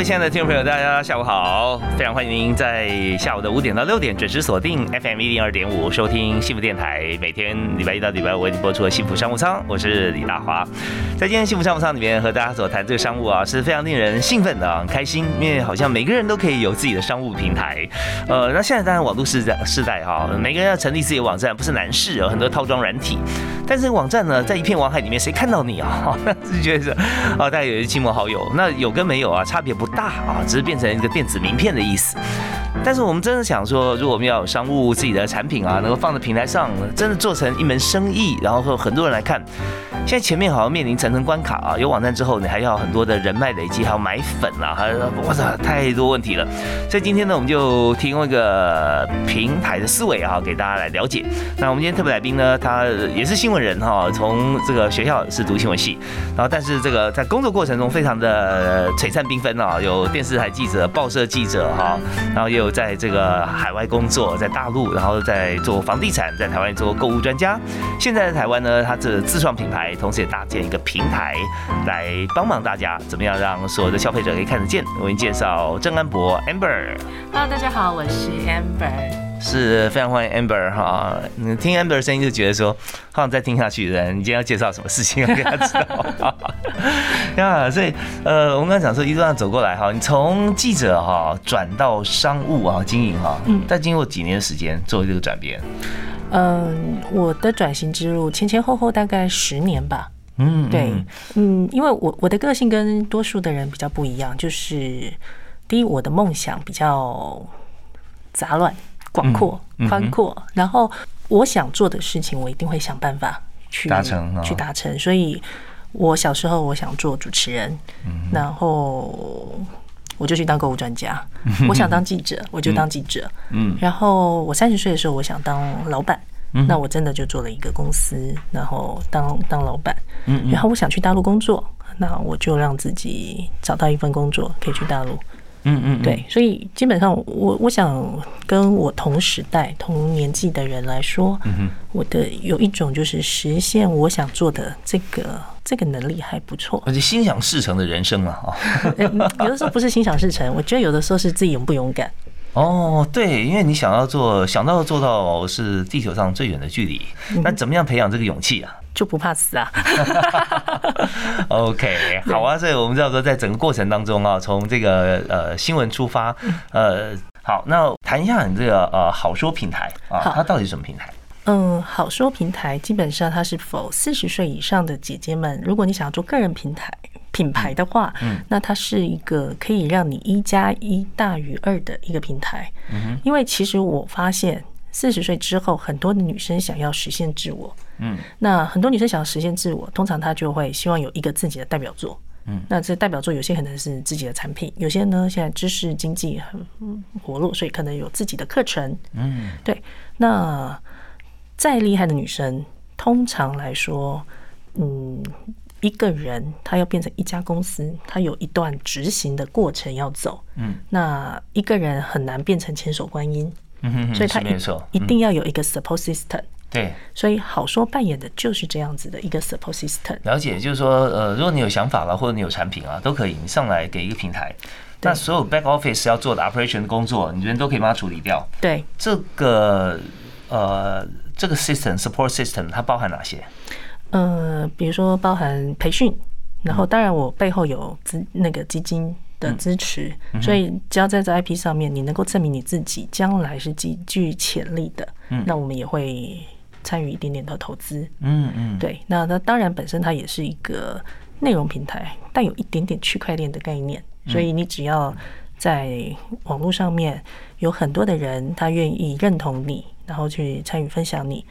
位亲爱的听众朋友，大家下午好！非常欢迎您在下午的五点到六点准时锁定 FM 一零二点五，收听幸福电台。每天礼拜一到礼拜五为您播出的幸福商务舱，我是李大华。在今天幸福商务舱里面和大家所谈这个商务啊，是非常令人兴奋的、很开心，因为好像每个人都可以有自己的商务平台。呃，那现在当然网络时代时代哈，每个人要成立自己的网站不是难事，有很多套装软体。但是网站呢，在一片网海里面，谁看到你啊？就觉得是哦，大家有些亲朋好友，那有跟没有啊，差别不。大啊，只是变成一个电子名片的意思。但是我们真的想说，如果我们要有商务自己的产品啊，能够放在平台上，真的做成一门生意，然后很多人来看。现在前面好像面临层层关卡啊，有网站之后，你还要很多的人脉累积，还要买粉啊，还哇塞，太多问题了。所以今天呢，我们就提供一个平台的思维啊，给大家来了解。那我们今天特别来宾呢，他也是新闻人哈，从这个学校是读新闻系，然后但是这个在工作过程中非常的璀璨缤纷啊，有电视台记者、报社记者哈，然后也有在这个海外工作，在大陆，然后在做房地产，在台湾做购物专家。现在在台湾呢，他这自创品牌。同时也搭建一个平台，来帮忙大家怎么样让所有的消费者可以看得见。我给你介绍郑安博 Amber。Hello，大家好，我是 Amber，是非常欢迎 Amber 哈。你听 Amber 的声音就觉得说，好想再听下去的人，你今天要介绍什么事情要给他知道。呀，所以呃，我们刚讲说一路上走过来哈，你从记者哈转到商务啊经营哈，嗯，但经过几年的时间做这个转变。嗯，我的转型之路前前后后大概十年吧。嗯，对，嗯，因为我我的个性跟多数的人比较不一样，就是第一，我的梦想比较杂乱、广阔、宽阔，然后我想做的事情，我一定会想办法去达成，去达成。所以我小时候我想做主持人，然后。我就去当购物专家，我想当记者，我就当记者。嗯，然后我三十岁的时候，我想当老板，那我真的就做了一个公司，然后当当老板。嗯，然后我想去大陆工作，那我就让自己找到一份工作，可以去大陆。嗯嗯，对，所以基本上我我想跟我同时代、同年纪的人来说，我的有一种就是实现我想做的这个这个能力还不错，而且心想事成的人生嘛，哈，有的时候不是心想事成，我觉得有的时候是自己勇不勇敢。哦，对，因为你想要做，想到做到是地球上最远的距离，那怎么样培养这个勇气啊？就不怕死啊！OK，好啊，所以我们知道说，在整个过程当中啊，从这个呃新闻出发，呃，好，那谈一下你这个呃好说平台啊，它到底是什么平台？嗯，好说平台基本上它是否四十岁以上的姐姐们，如果你想要做个人平台品牌的话，嗯，那它是一个可以让你一加一大于二的一个平台。嗯因为其实我发现。四十岁之后，很多的女生想要实现自我。嗯，那很多女生想要实现自我，通常她就会希望有一个自己的代表作。嗯，那这代表作有些可能是自己的产品，有些呢现在知识经济很活络，所以可能有自己的课程。嗯，对。那再厉害的女生，通常来说，嗯，一个人她要变成一家公司，她有一段执行的过程要走。嗯，那一个人很难变成千手观音。嗯哼，所以他一定要有一个 support system。对，所以好说扮演的就是这样子的一个 support system。了解，就是说，呃，如果你有想法了，或者你有产品啊，都可以，你上来给一个平台，那所有 back office 要做的 operation 工作，你这边都可以帮他处理掉。对，这个呃，这个 system support system 它包含哪些？呃，比如说包含培训，然后当然我背后有资那个基金。的支持，所以只要在这 IP 上面，你能够证明你自己将来是极具潜力的，那我们也会参与一点点的投资。嗯嗯，对，那那当然本身它也是一个内容平台，带有一点点区块链的概念，所以你只要在网络上面有很多的人，他愿意认同你，然后去参与分享你。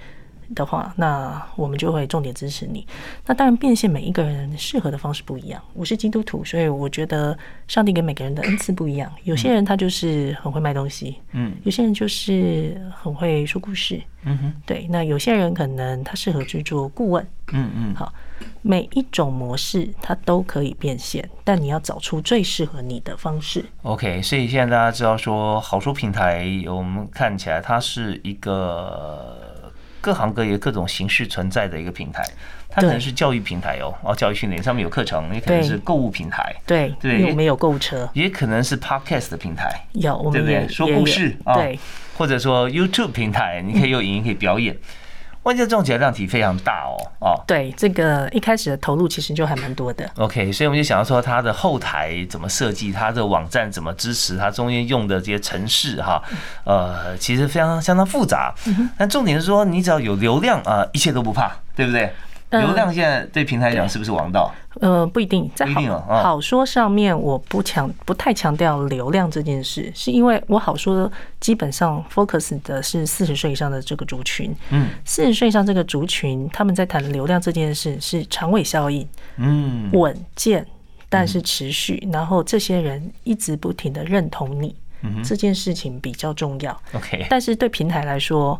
的话，那我们就会重点支持你。那当然，变现每一个人适合的方式不一样。我是基督徒，所以我觉得上帝给每个人的恩赐不一样。有些人他就是很会卖东西，嗯，有些人就是很会说故事，嗯哼，对。那有些人可能他适合去做顾问，嗯嗯，好。每一种模式它都可以变现，但你要找出最适合你的方式。OK，所以现在大家知道说，好书平台我们看起来它是一个各行各业各种形式存在的一个平台。它可能是教育平台哦，哦，教育训练上面有课程，也可能是购物平台。对对，我们有购物车，也可能是 Podcast 的平台。有，我们也说故事啊，对，或者说 YouTube 平台，你可以有影音可以表演。关键重起来量体非常大哦，哦，对，这个一开始的投入其实就还蛮多的。OK，所以我们就想要说它的后台怎么设计，它的网站怎么支持，它中间用的这些程式哈，呃，其实非常相当复杂。但重点是说，你只要有流量啊，一切都不怕，对不对？流量现在对平台讲是不是王道？呃，不一定，在好好说上面，我不强不太强调流量这件事，是因为我好说基本上 focus 的是四十岁以上的这个族群。嗯，四十岁以上这个族群，他们在谈流量这件事是长尾效应，嗯，稳健但是持续，然后这些人一直不停的认同你，这件事情比较重要。OK，但是对平台来说。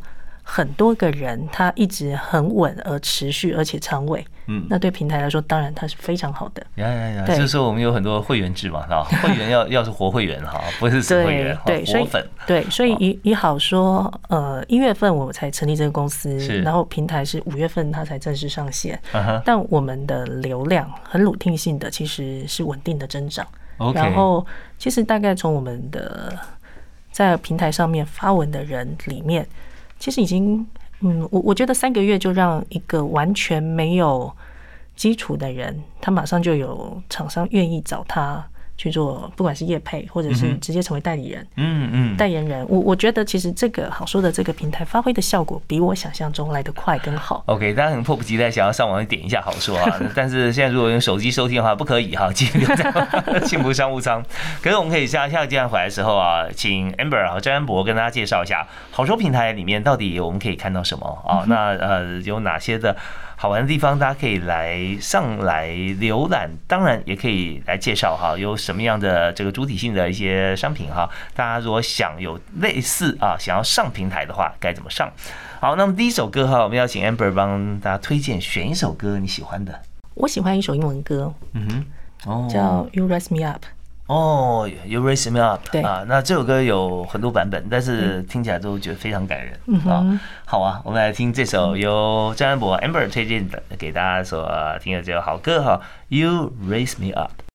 很多个人，他一直很稳而持续，而且长尾。嗯，那对平台来说，当然它是非常好的。呀呀呀！就是说，我们有很多会员制嘛，是吧？会员要要是活会员哈，不是死会员，对，活粉。对，所以也也好说，呃，一月份我才成立这个公司，然后平台是五月份它才正式上线。但我们的流量很鲁定性的，其实是稳定的增长。然后，其实大概从我们的在平台上面发文的人里面。其实已经，嗯，我我觉得三个月就让一个完全没有基础的人，他马上就有厂商愿意找他。去做，不管是业配或者是直接成为代理人，嗯嗯，代言人，我我觉得其实这个好说的这个平台发挥的效果比我想象中来得快更好。OK，大家很迫不及待想要上网点一下好说啊，但是现在如果用手机收听的话不可以哈，继续留在幸福商务舱。可是我们可以下下个阶段回来的时候啊，请 Amber 和张安博跟大家介绍一下好说平台里面到底我们可以看到什么啊？那呃有哪些的？好玩的地方，大家可以来上来浏览，当然也可以来介绍哈，有什么样的这个主体性的一些商品哈。大家如果想有类似啊，想要上平台的话，该怎么上？好，那么第一首歌哈，我们要请 Amber 帮大家推荐选一首歌你喜欢的。我喜欢一首英文歌，嗯哼，哦，叫 You Raise Me Up。哦，You Raise Me Up，对啊，那这首歌有很多版本，但是听起来都觉得非常感人啊。好啊，我们来听这首由张安博 Amber 推荐的，给大家所听的这首好歌哈，You Raise Me Up。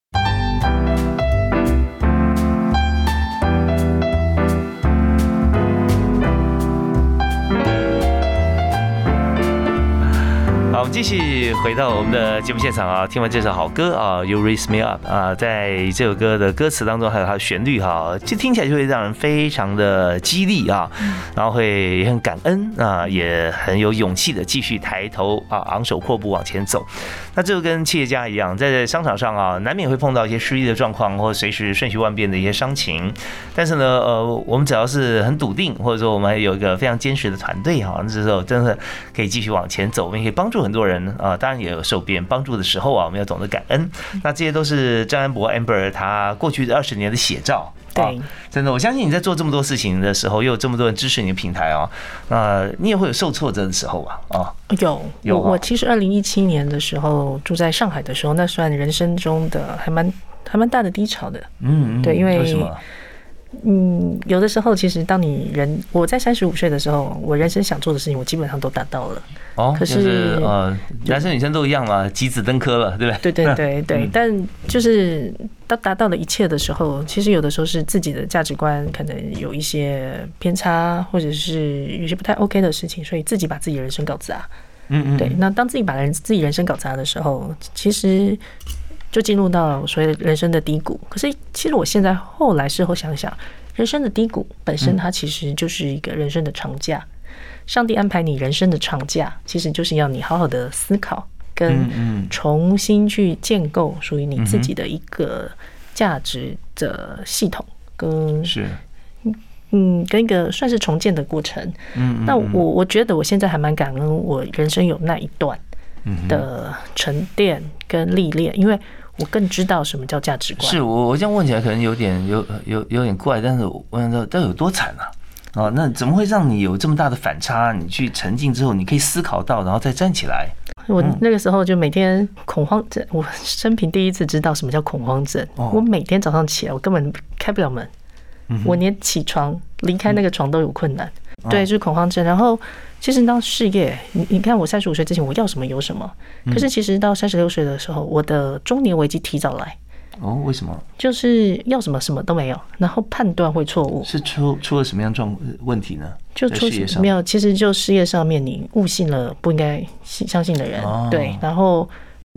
我们继续回到我们的节目现场啊，听完这首好歌啊，You Raise Me Up 啊，在这首歌的歌词当中，还有它的旋律哈，就听起来就会让人非常的激励啊，然后会也很感恩啊，也很有勇气的继续抬头啊，昂首阔步往前走。那这就跟企业家一样，在商场上啊，难免会碰到一些失意的状况，或随时瞬息万变的一些伤情。但是呢，呃，我们只要是很笃定，或者说我们有一个非常坚实的团队哈，那时候真的可以继续往前走，我们也可以帮助很。多人啊，当然也有受别人帮助的时候啊，我们要懂得感恩。那这些都是张安博 Amber 他过去的二十年的写照。对，真的，我相信你在做这么多事情的时候，又有这么多人支持你的平台啊，那你也会有受挫折的时候吧？啊，有有。我其实二零一七年的时候住在上海的时候，那算人生中的还蛮还蛮大的低潮的。嗯，对，因为。嗯，有的时候其实当你人我在三十五岁的时候，我人生想做的事情，我基本上都达到了。哦，可是呃，男生女生都一样嘛，几子登科了，对不对？对对对对。但就是当达到了一切的时候，其实有的时候是自己的价值观可能有一些偏差，或者是有些不太 OK 的事情，所以自己把自己人生搞砸。嗯嗯。对，那当自己把人自己人生搞砸的时候，其实。就进入到所谓的人生的低谷。可是，其实我现在后来事后想想，人生的低谷本身它其实就是一个人生的长假。上帝安排你人生的长假，其实就是要你好好的思考，跟重新去建构属于你自己的一个价值的系统。跟是，嗯，跟一个算是重建的过程。嗯，那我我觉得我现在还蛮感恩我人生有那一段的沉淀跟历练，因为我更知道什么叫价值观。是我我这样问起来可能有点有有有点怪，但是我想说，这有多惨啊？哦，那怎么会让你有这么大的反差？你去沉浸之后，你可以思考到，然后再站起来。我那个时候就每天恐慌症，我生平第一次知道什么叫恐慌症。我每天早上起来，我根本开不了门，我连起床离开那个床都有困难。对，就是恐慌症。然后其实到事业，你你看我三十五岁之前我要什么有什么，可是其实到三十六岁的时候，我的中年危机提早来。哦，为什么？就是要什么什么都没有，然后判断会错误。是出出了什么样状问题呢？就出没有，其实就事业上面你误信了不应该信相信的人，对。然后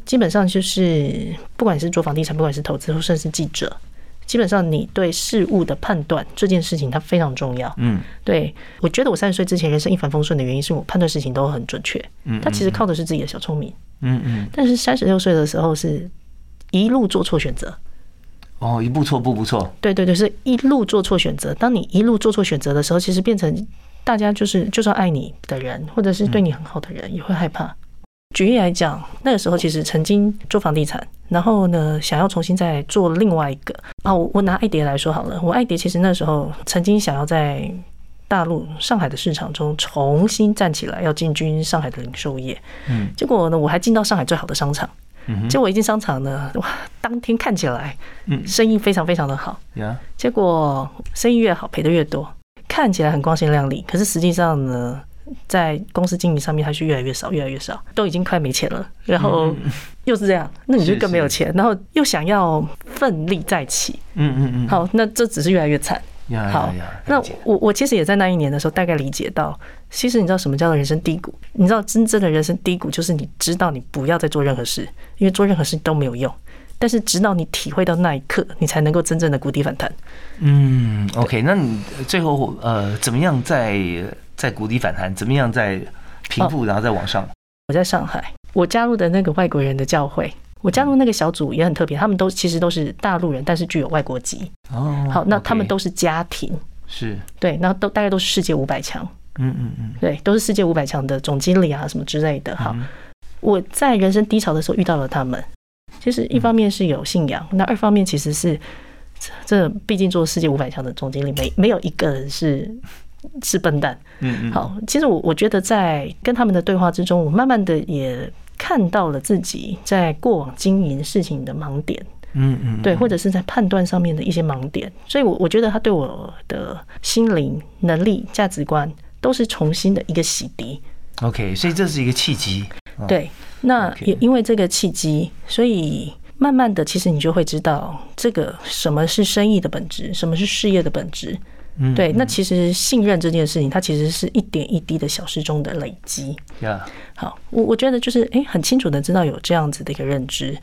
基本上就是不管是做房地产，不管是投资，或甚至是记者，基本上你对事物的判断这件事情它非常重要。嗯，对。我觉得我三十岁之前人生一帆风顺的原因，是我判断事情都很准确。嗯，他其实靠的是自己的小聪明。嗯嗯。但是三十六岁的时候是。一路做错选择，哦，一步错步步错，对对对，是一路做错选择。当你一路做错选择的时候，其实变成大家就是就算爱你的人，或者是对你很好的人，也会害怕。举例来讲，那个时候其实曾经做房地产，然后呢，想要重新再做另外一个。啊，我我拿爱蝶来说好了，我爱蝶其实那时候曾经想要在大陆上海的市场中重新站起来，要进军上海的零售业，嗯，结果呢，我还进到上海最好的商场。嗯结果一进商场呢，哇，当天看起来，嗯，生意非常非常的好，结果生意越好，赔的越多，看起来很光鲜亮丽，可是实际上呢，在公司经营上面，它是越来越少，越来越少，都已经快没钱了，然后又是这样，那你就更没有钱，然后又想要奋力再起，嗯嗯嗯，好，那这只是越来越惨。好，那我我其实也在那一年的时候，大概理解到，其实你知道什么叫做人生低谷？你知道真正的人生低谷，就是你知道你不要再做任何事，因为做任何事都没有用。但是直到你体会到那一刻，你才能够真正的谷底反弹。嗯，OK，那你最后呃，怎么样在在谷底反弹？怎么样在平复，然后再往上？我在上海，我加入的那个外国人的教会。我加入那个小组也很特别，他们都其实都是大陆人，但是具有外国籍。哦，好，那他们都是家庭，是对，那都大概都是世界五百强。嗯嗯嗯，对，都是世界五百强的总经理啊什么之类的。好，我在人生低潮的时候遇到了他们，其实一方面是有信仰，那二方面其实是这毕竟做世界五百强的总经理，没没有一个人是是笨蛋。嗯嗯，好，其实我我觉得在跟他们的对话之中，我慢慢的也。看到了自己在过往经营事情的盲点，嗯嗯，对，或者是在判断上面的一些盲点，所以，我我觉得他对我的心灵、能力、价值观都是重新的一个洗涤。OK，所以这是一个契机。对，那也因为这个契机，所以慢慢的，其实你就会知道这个什么是生意的本质，什么是事业的本质。对，那其实信任这件事情，它其实是一点一滴的小事中的累积。好，我我觉得就是哎，很清楚的知道有这样子的一个认知。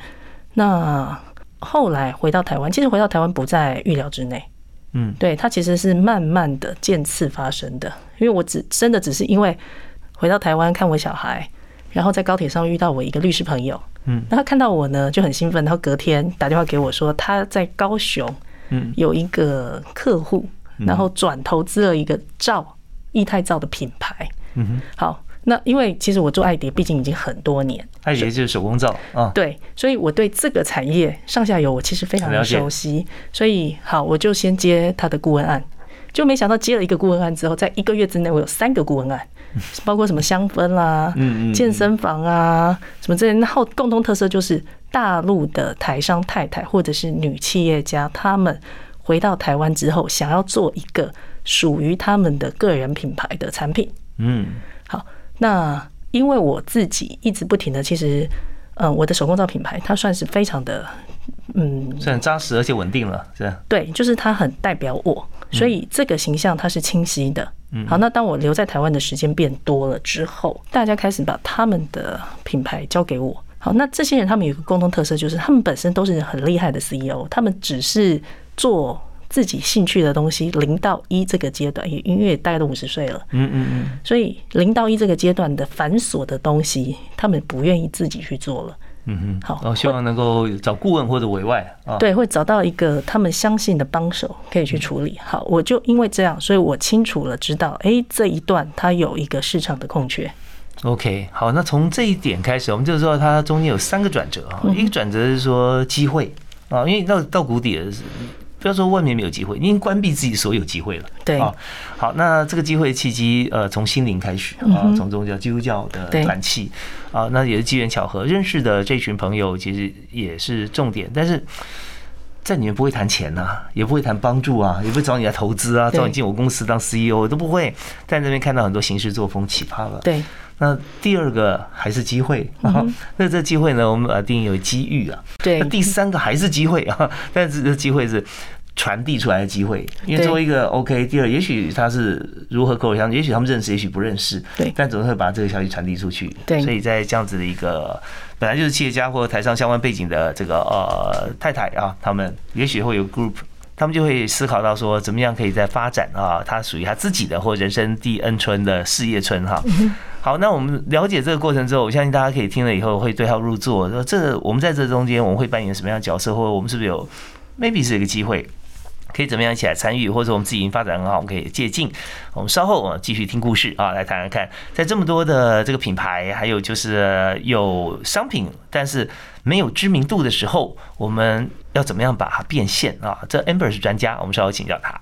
那后来回到台湾，其实回到台湾不在预料之内。嗯，对，它其实是慢慢的渐次发生的。因为我只真的只是因为回到台湾看我小孩，然后在高铁上遇到我一个律师朋友。嗯，那他看到我呢就很兴奋，然后隔天打电话给我说他在高雄，嗯，有一个客户。然后转投资了一个照易泰照的品牌。嗯哼，好，那因为其实我做爱蝶，毕竟已经很多年。爱蝶就是手工皂啊。对，所以我对这个产业上下游我其实非常的熟悉。所以好，我就先接他的顾问案，就没想到接了一个顾问案之后，在一个月之内我有三个顾问案，包括什么香氛啦、健身房啊什么这些。然后共同特色就是大陆的台商太太或者是女企业家，他们。回到台湾之后，想要做一个属于他们的个人品牌的产品。嗯，好，那因为我自己一直不停的，其实，嗯，我的手工皂品牌它算是非常的，嗯，是很扎实而且稳定了，是对，就是它很代表我，所以这个形象它是清晰的。嗯，好，那当我留在台湾的时间变多了之后，大家开始把他们的品牌交给我。好，那这些人他们有一个共同特色，就是他们本身都是很厉害的 CEO，他们只是。做自己兴趣的东西，零到一这个阶段，也因为大概都五十岁了，嗯嗯嗯，所以零到一这个阶段的繁琐的东西，他们不愿意自己去做了，嗯哼，好哦，希望能够找顾问或者委外啊。对，会找到一个他们相信的帮手可以去处理。好，我就因为这样，所以我清楚了知道，哎，这一段它有一个市场的空缺。OK，好，那从这一点开始，我们就知道它中间有三个转折啊。一个转折是说机会啊，因为到到谷底了，不要说外面没有机会，你已经关闭自己所有机会了。对啊，好，那这个机会契机，呃，从心灵开始啊，从宗教基督教的对团契啊，那也是机缘巧合认识的这群朋友，其实也是重点，但是。在里面不会谈钱呐、也不会谈帮助啊，也不会找你来投资啊，找你进我公司当 CEO 都不会。在那边看到很多行事作风奇葩了。对，那第二个还是机会啊，那这机会呢，我们把它定义为机遇啊。对那第三个还是机会啊，但是这机会是传递出来的机会，因为作为一个 OK，第二，也许他是如何口口相传，也许他们认识，也许不认识，对但总是会把这个消息传递出去。对所以在这样子的一个本来就是企业家或台上相关背景的这个呃太太啊，他们也许会有 group。他们就会思考到说，怎么样可以在发展啊，他属于他自己的或人生第 N 春的事业春哈。好，那我们了解这个过程之后，我相信大家可以听了以后会对号入座。说这我们在这中间我们会扮演什么样的角色，或者我们是不是有 maybe 是一个机会，可以怎么样一起来参与，或者我们自己已经发展很好，我们可以借鉴。我们稍后啊继续听故事啊，来谈谈看，在这么多的这个品牌，还有就是有商品，但是没有知名度的时候，我们要怎么样把它变现啊？这 Amber 是专家，我们稍后请教他。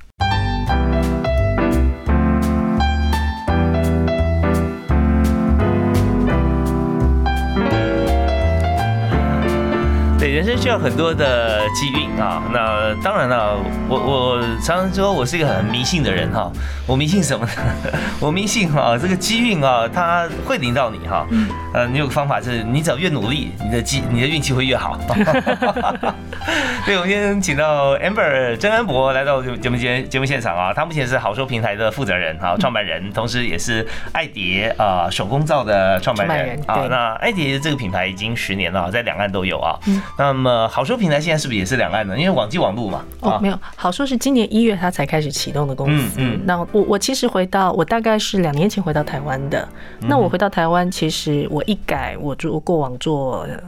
人生需要很多的机运啊。那当然了，我我常常说我是一个很迷信的人哈。我迷信什么呢？我迷信哈，这个机运啊，它会临到你哈。呃，你有个方法是，你只要越努力，你的机你的运气会越好。对，我们今天请到 Amber 曾安博来到节目节节目现场啊。他目前是好说平台的负责人啊，创办人，同时也是爱蝶啊手工皂的创办人啊。那爱蝶这个品牌已经十年了，在两岸都有啊。那么好说平台现在是不是也是两岸的？因为网际网路嘛。哦，没有，好说是今年一月它才开始启动的公司。嗯嗯那我我其实回到我大概是两年前回到台湾的。那我回到台湾，其实我一改我做过往做。呃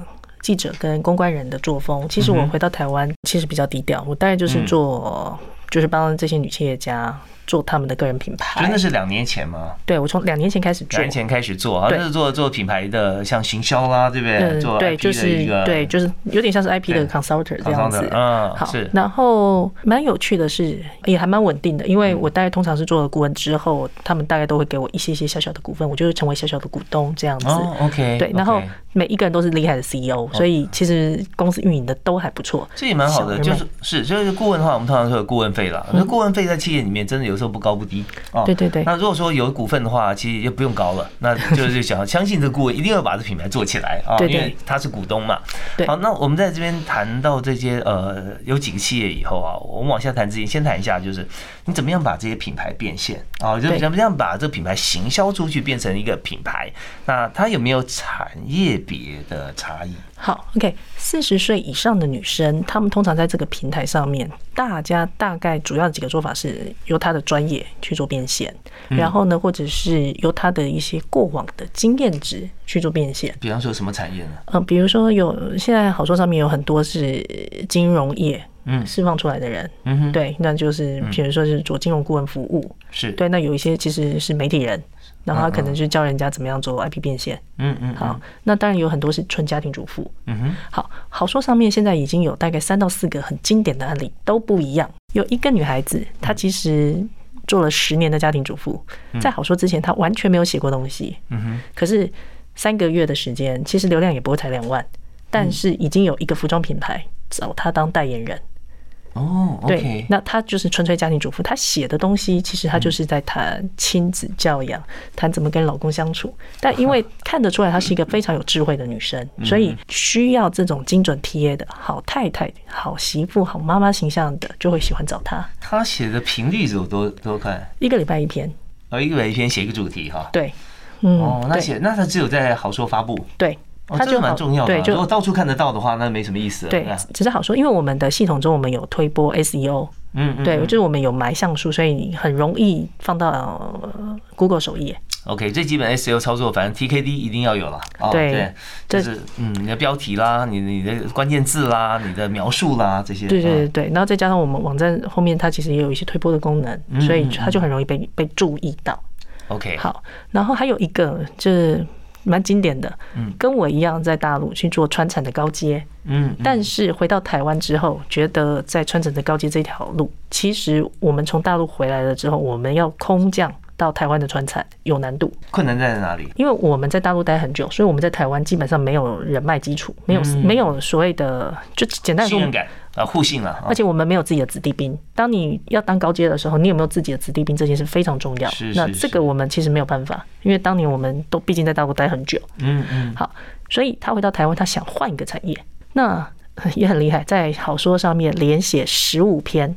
记者跟公关人的作风，其实我回到台湾其实比较低调，我大概就是做，就是帮这些女企业家做他们的个人品牌。真的是两年前吗？对我从两年前开始做两年，前开始做啊，是做做品牌的，像行销啦，对不对？嗯，做对，IP 就是的一个对，就是有点像是 IP 的 consultant 这样子。嗯，好是，然后蛮有趣的是，也还蛮稳定的，因为我大概通常是做了顾问之后，他们大概都会给我一些些小小的股份，我就会成为小小的股东这样子。哦，OK，对，然后每一个人都是厉害的 CEO，所以其实公司运营的都还不错。这也蛮好的，就是是就是顾问的话，我们通常说有顾问费啦。那顾问费在企业里面真的有时候不高不低啊。对对对那如果说有股份的话，其实也不用高了，那就 是想相信这个顾问一定要把这品牌做起来啊，因为他是股东嘛。对好，那我们在这边谈到这些呃有几个企业以后啊，我们往下谈之前，先谈一下就是你怎么样把这些品牌变现啊，就怎么样把这个品牌行销出去，变成一个品牌。那它有没有产业别的差异？好，OK，四十岁以上的女生，她们通常在这个平台上面，大家大概主要的几个做法是由她的专业去做变现，然后呢，或者是由她的一些过往的经验值去做变现。比方说什么产业呢？嗯，比如说有现在好说上面有很多是金融业，嗯释放出来的人，嗯哼，对，那就是比如说是做金融顾问服务，是，对，那有一些其实是媒体人，然后他可能就教人家怎么样做 IP 变现。嗯嗯，好，那当然有很多是纯家庭主妇。嗯哼，好，好说上面现在已经有大概三到四个很经典的案例，都不一样。有一个女孩子，她其实做了十年的家庭主妇，在好说之前，她完全没有写过东西。嗯哼，可是三个月的时间，其实流量也不会才两万，但是已经有一个服装品牌找她当代言人。哦对那她就是纯粹家庭主妇，她写的东西其实她就是在谈亲子教养，谈怎么跟老公相处。但因为看得出来她是一个非常有智慧的女生，所以需要这种精准 TA 的好太太、好媳妇、好妈妈形象的，就会喜欢找她。她写的频率是有多多快？一个礼拜一篇，哦，一个礼拜一篇写一个主题哈。对，嗯，哦，那对写那她只有在好说发布。对。哦，它就好蛮重要的啊。对，就如果到处看得到的话，那没什么意思了。对吧，只是好说，因为我们的系统中我们有推播 SEO，嗯嗯，对，嗯就是我们有埋像素，所以你很容易放到呃 Google 首页。OK，最基本 SEO 操作，反正 TKD 一定要有了啊。对就是嗯，你的标题啦，你你的关键字啦，你的描述啦，这些。对对对嗯对，然后再加上我们网站后面它其实也有一些推播的功能，嗯所以它就很容易被被注意到。OK，好，然后还有一个就是蛮经典的，嗯。跟我一样在大陆去做川产的高阶，嗯，嗯。但是回到台湾之后，觉得在川产的高阶这条路，其实我们从大陆回来了之后，我们要空降到台湾的川菜有难度，困难在哪里？因为我们在大陆待很久，所以我们在台湾基本上没有人脉基础，没有没有所谓的，就简单来说信任，感啊，互信了啊而。且我们没有自己的子弟兵。当你要当高阶的时候，你有没有自己的子弟兵这件事非常重要是。那是那这个我们其实没有办法，因为当年我们都毕竟在大陆待很久，嗯嗯，好，所以他回到台湾，他想换一个产业，那也很厉害，在好说上面连写十五篇，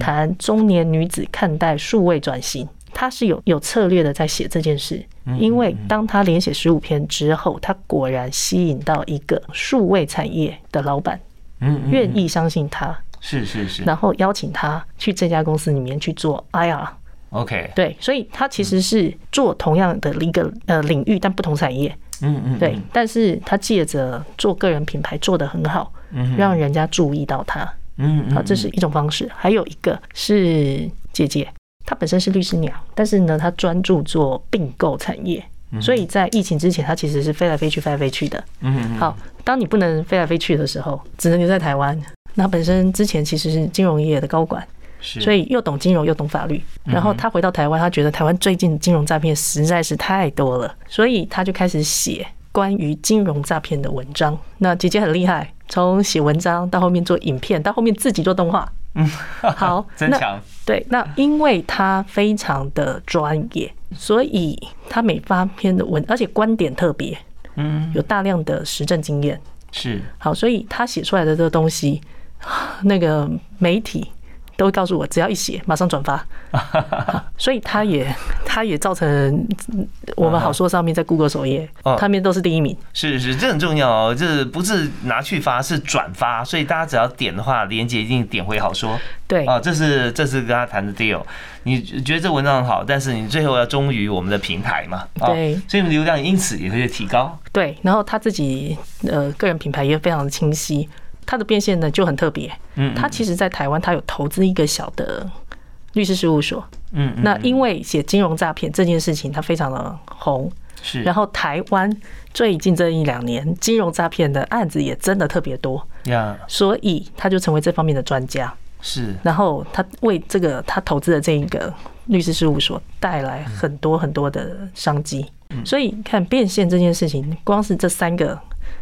谈中年女子看待数位转型。他是有有策略的在写这件事，因为当他连写十五篇之后，他果然吸引到一个数位产业的老板，嗯嗯，愿意相信他，是是是。然后邀请他去这家公司里面去做 IR。，OK，对，所以他其实是做同样的一个呃领域，但不同产业。嗯嗯，对，但是他借着做个人品牌做得很好，让人家注意到他，嗯嗯，好，这是一种方式。还有一个是姐姐，她本身是律师娘，但是呢，他专注做并购产业，所以在疫情之前，他其实是飞来飞去、飞来飞去的。嗯嗯好，当你不能飞来飞去的时候，只能留在台湾。那本身之前其实是金融业的高管，所以又懂金融又懂法律。然后他回到台湾，他觉得台湾最近金融诈骗实在是太多了，所以他就开始写关于金融诈骗的文章。那姐姐很厉害，从写文章到后面做影片，到后面自己做动画。嗯，好，那真强，对，那因为他非常的专业，所以他每发篇的文，而且观点特别，嗯，有大量的实证经验。是，好，所以他写出来的这个东西，那个媒体都会告诉我，只要一写，马上转发。好 所以他也他也造成嗯我们好说上面在 Google 首页哦，他们都是第一名。是是，这很重要哦，这不是拿去发，是转发，所以大家只要点的话，连接一定点回好说对啊，这是这是跟他谈的 deal。你觉得这文章很好，但是你最后要忠于我们的平台嘛，啊对所以流量因此也会提高。对，然后他自己呃个人品牌也非常的清晰，他的变现呢就很特别。嗯，他其实在台湾，他有投资一个小的律师事务所。嗯嗯那因为写金融诈骗这件事情，他非常的红。是，然后台湾最近这一两年金融诈骗的案子也真的特别多，呀所以他就成为这方面的专家。是然后他为这个他投资的这一个律师事务所带来很多很多的商机。所以看变现这件事情，光是这三个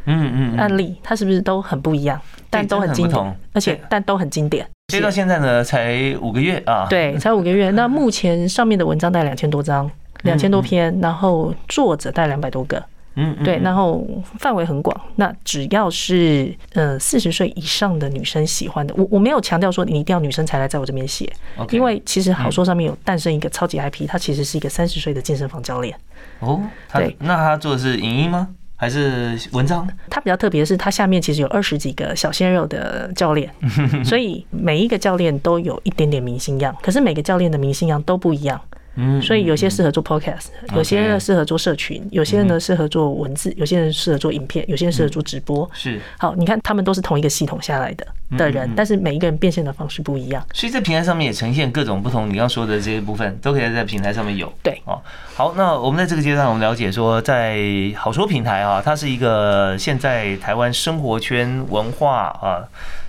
嗯嗯嗯。案例，它是不是都很不一样？但都很经典而且但都很经典。所以到现在呢，才五个月啊。，对，才五个月。那目前上面的文章大概两千多张，两千多篇，然后作者大概两百多个。嗯，嗯对，然后范围很广。那只要是呃四十岁以上的女生喜欢的，我我没有强调说你一定要女生才来在我这边写因为其实好说上面有诞生一个超级 IP，他其实是一个三十岁的健身房教练。哦，对那他做的是影音吗？还是文章？他比较特别的是，他下面其实有二十几个小鲜肉的教练，所以每一个教练都有一点点明星样，可是每个教练的明星样都不一样。嗯，所以有些适合做 podcast，有些人适合做社群，有些人呢适合做文字，有些人适合做影片，有些人适合做直播。是，好，你看他们都是同一个系统下来的的人，但是每一个人变现的方式不一样。所以在平台上面也呈现各种不同，你刚说的这些部分都可以在平台上面有。对哦，好，那我们在这个阶段，我们了解说，在好说平台啊，它是一个现在台湾生活圈文化啊。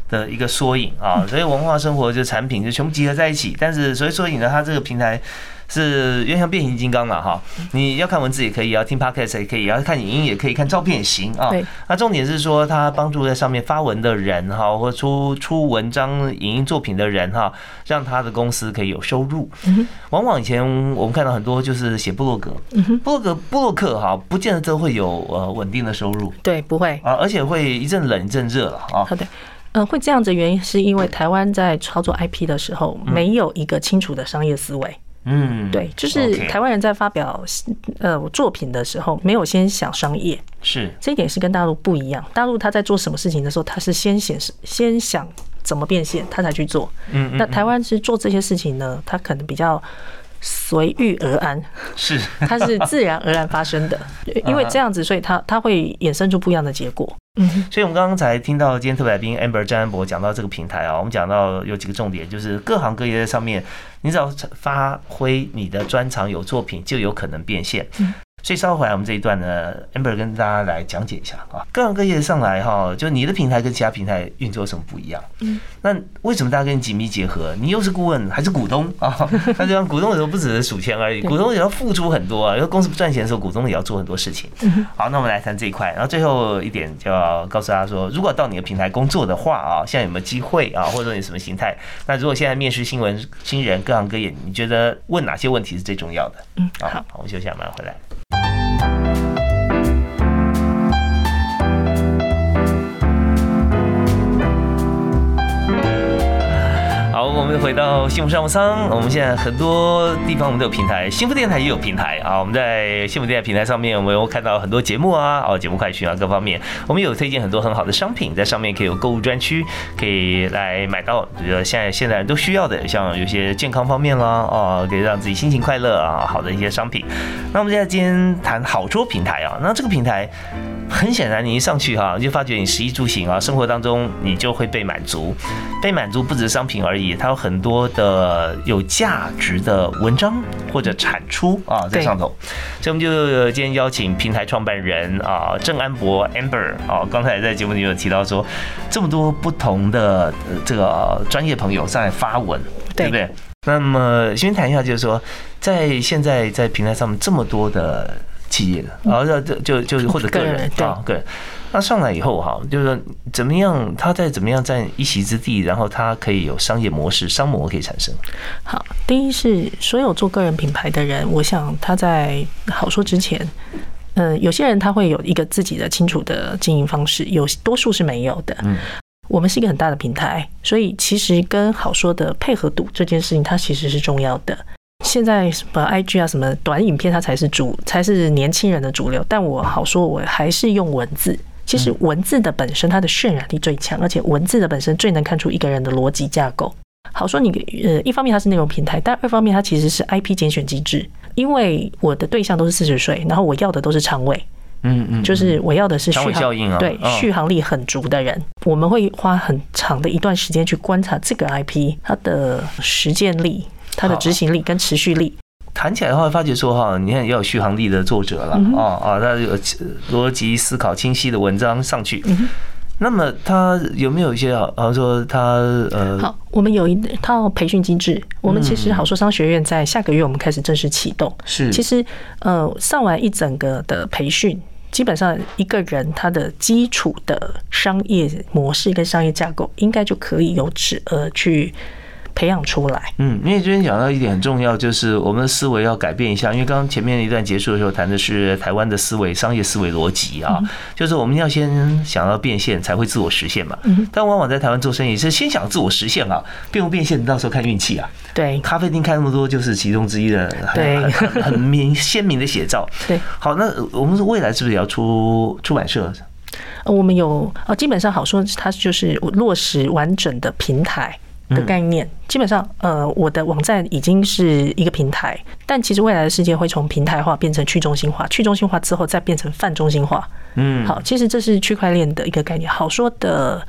的一个缩影啊，所以文化生活就产品就全部集合在一起。但是所以缩影呢，它这个平台是有点像变形金刚了哈。你要看文字也可以，要听 podcast 也可以，要看影音也可以，看照片也行啊对。那重点是说，他帮助在上面发文的人哈，或出出文章、影音作品的人哈，让他的公司可以有收入。往往以前我们看到很多就是写部落格，部落格部落客哈，不见得都会有呃稳定的收入对，不会。啊，而且会一阵冷一阵热了啊。好的。嗯，会这样子的原因是因为台湾在操作 IP 的时候没有一个清楚的商业思维，嗯，对，就是台湾人在发表呃作品的时候，没有先想商业，是这一点是跟大陆不一样。大陆他在做什么事情的时候，他是先显示先想怎么变现，他才去做。嗯，那台湾是做这些事情呢，他可能比较。随遇而安，是。它是自然而然发生的，因为这样子，所以它它会衍生出不一样的结果。嗯，所以我们刚刚才听到今天特别来宾 Amber 张安博讲到这个平台啊，我们讲到有几个重点，就是各行各业在上面，你只要发挥你的专长，有作品就有可能变现。所以稍后回来，我们这一段呢，amber 跟大家来讲解一下啊，各行各业上来哈，就你的平台跟其他平台运作有什么不一样？嗯，那为什么大家跟你紧密结合？你又是顾问还是股东啊？那这样股东有时候不只是数钱而已，股东也要付出很多啊。因为公司不赚钱的时候，股东也要做很多事情。好，那我们来谈这一块。然后最后一点就要告诉大家说，如果到你的平台工作的话啊，现在有没有机会啊？或者说你什么形态？那如果现在面试新闻新人，各行各业，你觉得问哪些问题是最重要的？嗯，好，我们休息下，马上回来。我回到幸福商务舱，我们现在很多地方我们都有平台，幸福电台也有平台啊。我们在幸福电台平台上面，我们有看到很多节目啊，哦，节目快讯啊，各方面，我们有推荐很多很好的商品，在上面可以有购物专区，可以来买到，比如现在现在都需要的，像有些健康方面啦，哦，可以让自己心情快乐啊，好的一些商品。那我们现在今天谈好桌平台啊，那这个平台。很显然，你一上去哈，你就发觉你食衣住行啊，生活当中你就会被满足。被满足不只是商品而已，它有很多的有价值的文章或者产出啊在上头。所以我们就今天邀请平台创办人啊郑安博 Amber 啊，刚才在节目里有提到说，这么多不同的这个专业朋友上来发文，对不对？那么先谈一下，就是说，在现在在平台上面这么多的。企业的，然后就就就是或者个人啊，个人，那上来以后哈，就是说怎么样，他在怎么样占一席之地，然后他可以有商业模式、商模可以产生。好，第一是所有做个人品牌的人，我想他在好说之前，嗯，有些人他会有一个自己的清楚的经营方式，有多数是没有的。嗯，我们是一个很大的平台，所以其实跟好说的配合度这件事情，它其实是重要的。现在什么 IG 啊，什么短影片，它才是主，才是年轻人的主流。但我好说，我还是用文字。其实文字的本身，它的渲染力最强，而且文字的本身最能看出一个人的逻辑架构。好说，你呃，一方面它是内容平台，但二方面它其实是 IP 拣选机制。因为我的对象都是四十岁，然后我要的都是长尾，嗯嗯，就是我要的是续航对续航力很足的人。我们会花很长的一段时间去观察这个 IP 它的实践力。它的执行力跟持续力谈起来的话，发觉说哈，你看要有续航力的作者了啊啊，他有逻辑思考清晰的文章上去。那么他有没有一些好，好说他呃，好，我们有一套培训机制。我们其实好说商学院在下个月我们开始正式启动。是，其实呃，上完一整个的培训，基本上一个人他的基础的商业模式跟商业架构，应该就可以由此而去。培养出来，嗯，因为这边讲到一点很重要，就是我们的思维要改变一下。因为刚刚前面一段结束的时候谈的是台湾的思维、商业思维逻辑啊，就是我们要先想要变现，才会自我实现嘛。嗯但往往在台湾做生意是先想自我实现啊，变不变现到时候看运气啊。对，咖啡厅开那么多就是其中之一的，对，很明鲜明的写照。对，好，那我们未来是不是也要出出版社？我们有哦，基本上好说，它就是落实完整的平台。的概念，基本上，呃，我的网站已经是一个平台，但其实未来的世界会从平台化变成去中心化，去中心化之后再变成泛中心化。嗯，好，其实这是区块链的一个概念。好说的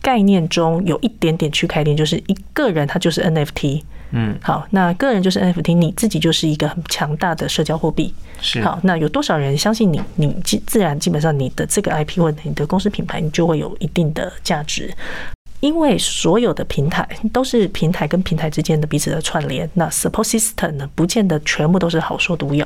概念中有一点点区块链，就是一个人他就是 NFT。嗯，好，那个人就是 NFT，你自己就是一个很强大的社交货币。是，好，那有多少人相信你，你自自然基本上你的这个 IP 或者你的公司品牌，你就会有一定的价值。因为所有的平台都是平台跟平台之间的彼此的串联，那 support system 呢，不见得全部都是好说独有。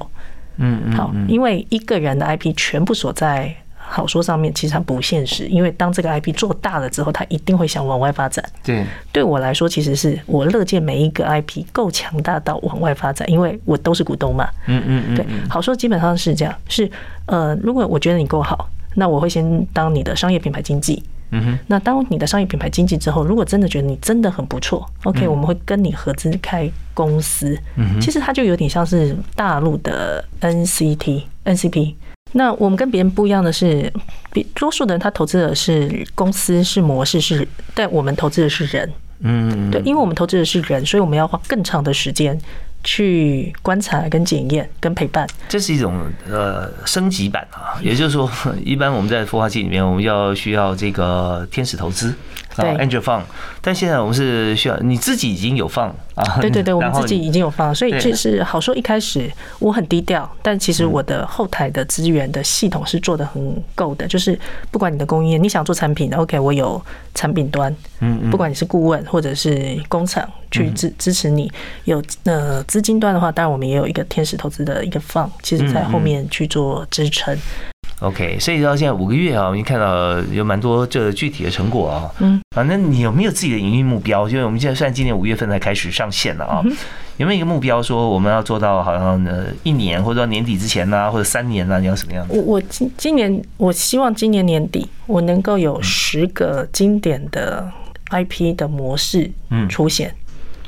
嗯嗯。好，因为一个人的 IP 全部锁在好说上面，其实它不现实。因为当这个 IP 做大了之后，它一定会想往外发展。对。对我来说，其实是我乐见每一个 IP 够强大到往外发展，因为我都是股东嘛。嗯嗯嗯。对，好说基本上是这样，是呃，如果我觉得你够好，那我会先当你的商业品牌经济。嗯哼。那当你的商业品牌经济之后，如果真的觉得你真的很不错，OK，我们会跟你合资开公司。嗯其实它就有点像是大陆的 NCT、NCP。那我们跟别人不一样的是，比多数的人他投资的是公司是模式是，但我们投资的是人。嗯。对，因为我们投资的是人，所以我们要花更长的时间。去观察、跟检验、跟陪伴，这是一种呃升级版啊。也就是说，一般我们在孵化器里面，我们要需要这个天使投资。对，Angel 放，但现在我们是需要你自己已经有放啊。对对对，我们自己已经有放，所以就是好说。一开始我很低调，但其实我的后台的资源的系统是做的很够的。就是不管你的工业，你想做产品，OK，我有产品端，嗯，不管你是顾问或者是工厂去支支持你，有呃资金端的话，当然我们也有一个天使投资的一个放，其实在后面去做支撑。OK，所以到现在五个月啊，我们看到有蛮多这具体的成果啊。嗯，反正你有没有自己的营运目标？因为我们现在算今年五月份才开始上线了啊，有没有一个目标说我们要做到好像呃一年或者到年底之前呢，或者三年呢？你要什么样子？我我今今年我希望今年年底我能够有十个经典的 IP 的模式出现。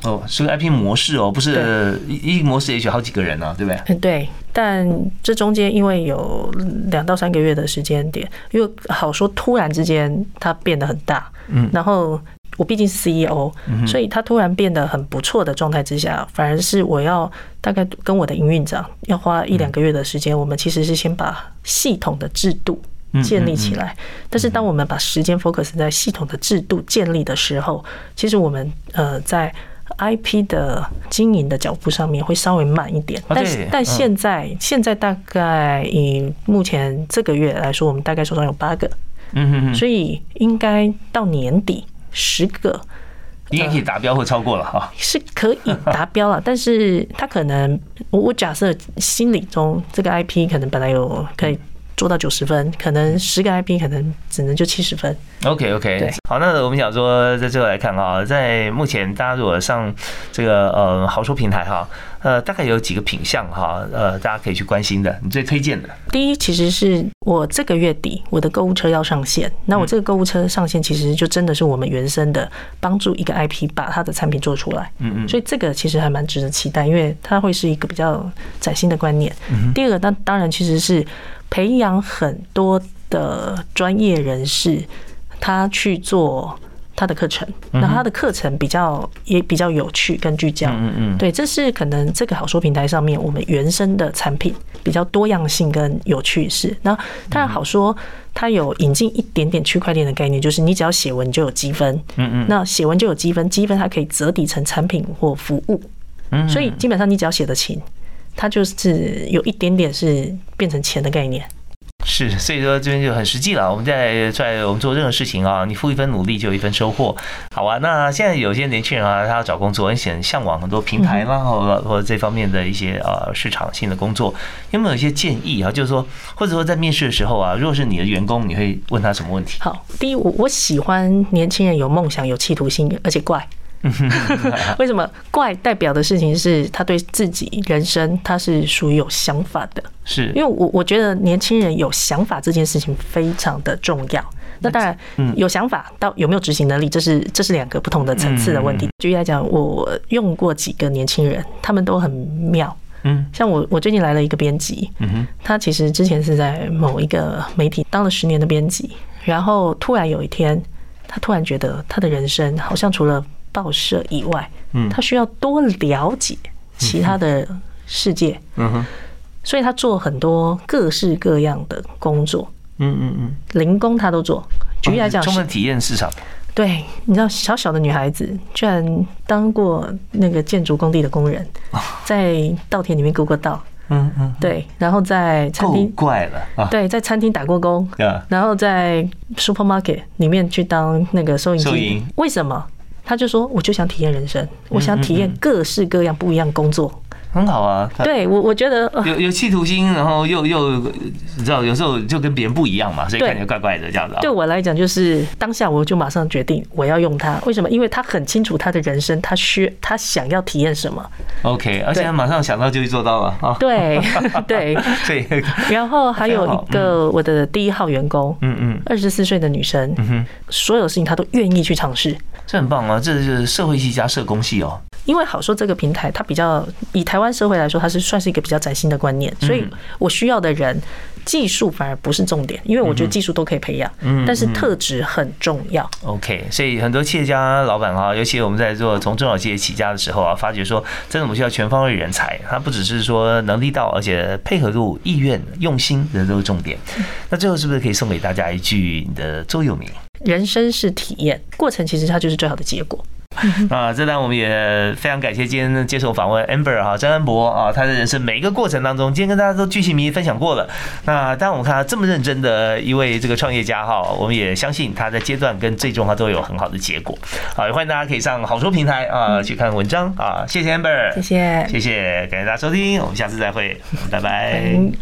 哦，是个 IP 模式哦，不是一一模式也许好几个人呢，对不对？嗯，对。但这中间因为有两到三个月的时间点，因为好说突然之间它变得很大，嗯，然后我毕竟是 CEO，所以它突然变得很不错的状态之下，反而是我要大概跟我的营运长要花一两个月的时间，我们其实是先把系统的制度建立起来。但是当我们把时间 focus 在系统的制度建立的时候，其实我们呃在。IP 的经营的脚步上面会稍微慢一点，但是但现在现在大概以目前这个月来说，我们大概手上有八个，嗯所以应该到年底十个，应该可以达标或超过了哈，是可以达标了，但是他可能我我假设心理中这个 IP 可能本来有可以。做到九十分，可能十个 IP 可能只能就七十分。OK OK，好，那我们想说，在最后来看啊，在目前大家如果上这个呃豪说平台哈，呃，大概有几个品相哈，呃，大家可以去关心的，你最推荐的。第一，其实是我这个月底我的购物车要上线，那我这个购物车上线，其实就真的是我们原生的帮助一个 IP 把它的产品做出来。嗯嗯。所以这个其实还蛮值得期待，因为它会是一个比较崭新的观念。第二个，那当然其实是。培养很多的专业人士，他去做他的课程，那他的课程比较也比较有趣跟聚焦，嗯嗯，对，这是可能这个好说平台上面我们原生的产品比较多样性跟有趣是。那当然好说，它有引进一点点区块链的概念，就是你只要写文就有积分，嗯嗯，那写文就有积分，积分它可以折抵成产品或服务，嗯，所以基本上你只要写得勤。它就是有一点点是变成钱的概念，是，所以说这边就很实际了。我们在在我们做任何事情啊，你付一分努力就有一分收获，好啊。那现在有些年轻人啊，他要找工作，很想向往很多平台啦，或或这方面的一些呃市场性的工作，有没有一些建议啊？就是说，或者说在面试的时候啊，如果是你的员工，你会问他什么问题？好，第一，我我喜欢年轻人有梦想、有企图心，而且怪。为什么怪代表的事情是他对自己人生他是属于有想法的，是。因为我我觉得年轻人有想法这件事情非常的重要。那当然，有想法到有没有执行能力，这是这是两个不同的层次的问题。举例来讲，我用过几个年轻人，他们都很妙。嗯，像我我最近来了一个编辑，嗯哼，他其实之前是在某一个媒体当了十年的编辑，然后突然有一天，他突然觉得他的人生好像除了报社以外，嗯，他需要多了解其他的世界，嗯哼，所以他做很多各式各样的工作，嗯嗯嗯，零工他都做。举例来讲，充分体验市场。对，你知道小小的女孩子居然当过那个建筑工地的工人，在稻田里面割过稻，嗯嗯，对，然后在餐厅怪了啊，对，在餐厅打过工，然后在 supermarket 里面去当那个收银机，为什么？他就说：“我就想体验人生，我想体验各式各样不一样工作，很好啊。他对我，我觉得呃有有企图心，然后又又你知道，有时候就跟别人不一样嘛，所以感觉怪怪的这样子啊。对我来讲，就是当下我就马上决定我要用它。为什么？因为他很清楚他的人生，他需他想要体验什么。OK，而且他马上想到就去做到了啊。对 对，对，然后还有一个 我的第一号员工，嗯嗯，二十四岁的女生，所有事情她都愿意去尝试。这很棒啊，这是社会系加社工系哦。因为好说这个平台，它比较以台湾社会来说，它是算是一个比较崭新的观念，所以我需要的人技术反而不是重点，因为我觉得技术都可以培养，嗯但是特质很重要。OK，所以很多企业家老板啊，尤其我们在做从中小企业起家的时候啊，发觉说，真的我们需要全方位人才，他不只是说能力到，而且配合度、意愿、用心，这都是重点。那最后是不是可以送给大家一句你的座右铭？人生是体验，过程其实它就是最好的结果。啊，这段我们也非常感谢今天接受访问 Amber 哈张安博啊，他的人生每一个过程当中，今天跟大家都巨细靡遗分享过了。那当然我们看他这么认真的一位这个创业家哈，我们也相信他在阶段跟最终他都有很好的结果。好，也欢迎大家可以上好书平台啊去看文章啊，谢谢 Amber，谢谢。谢谢，感谢大家收听，我们下次再会，拜拜。嗯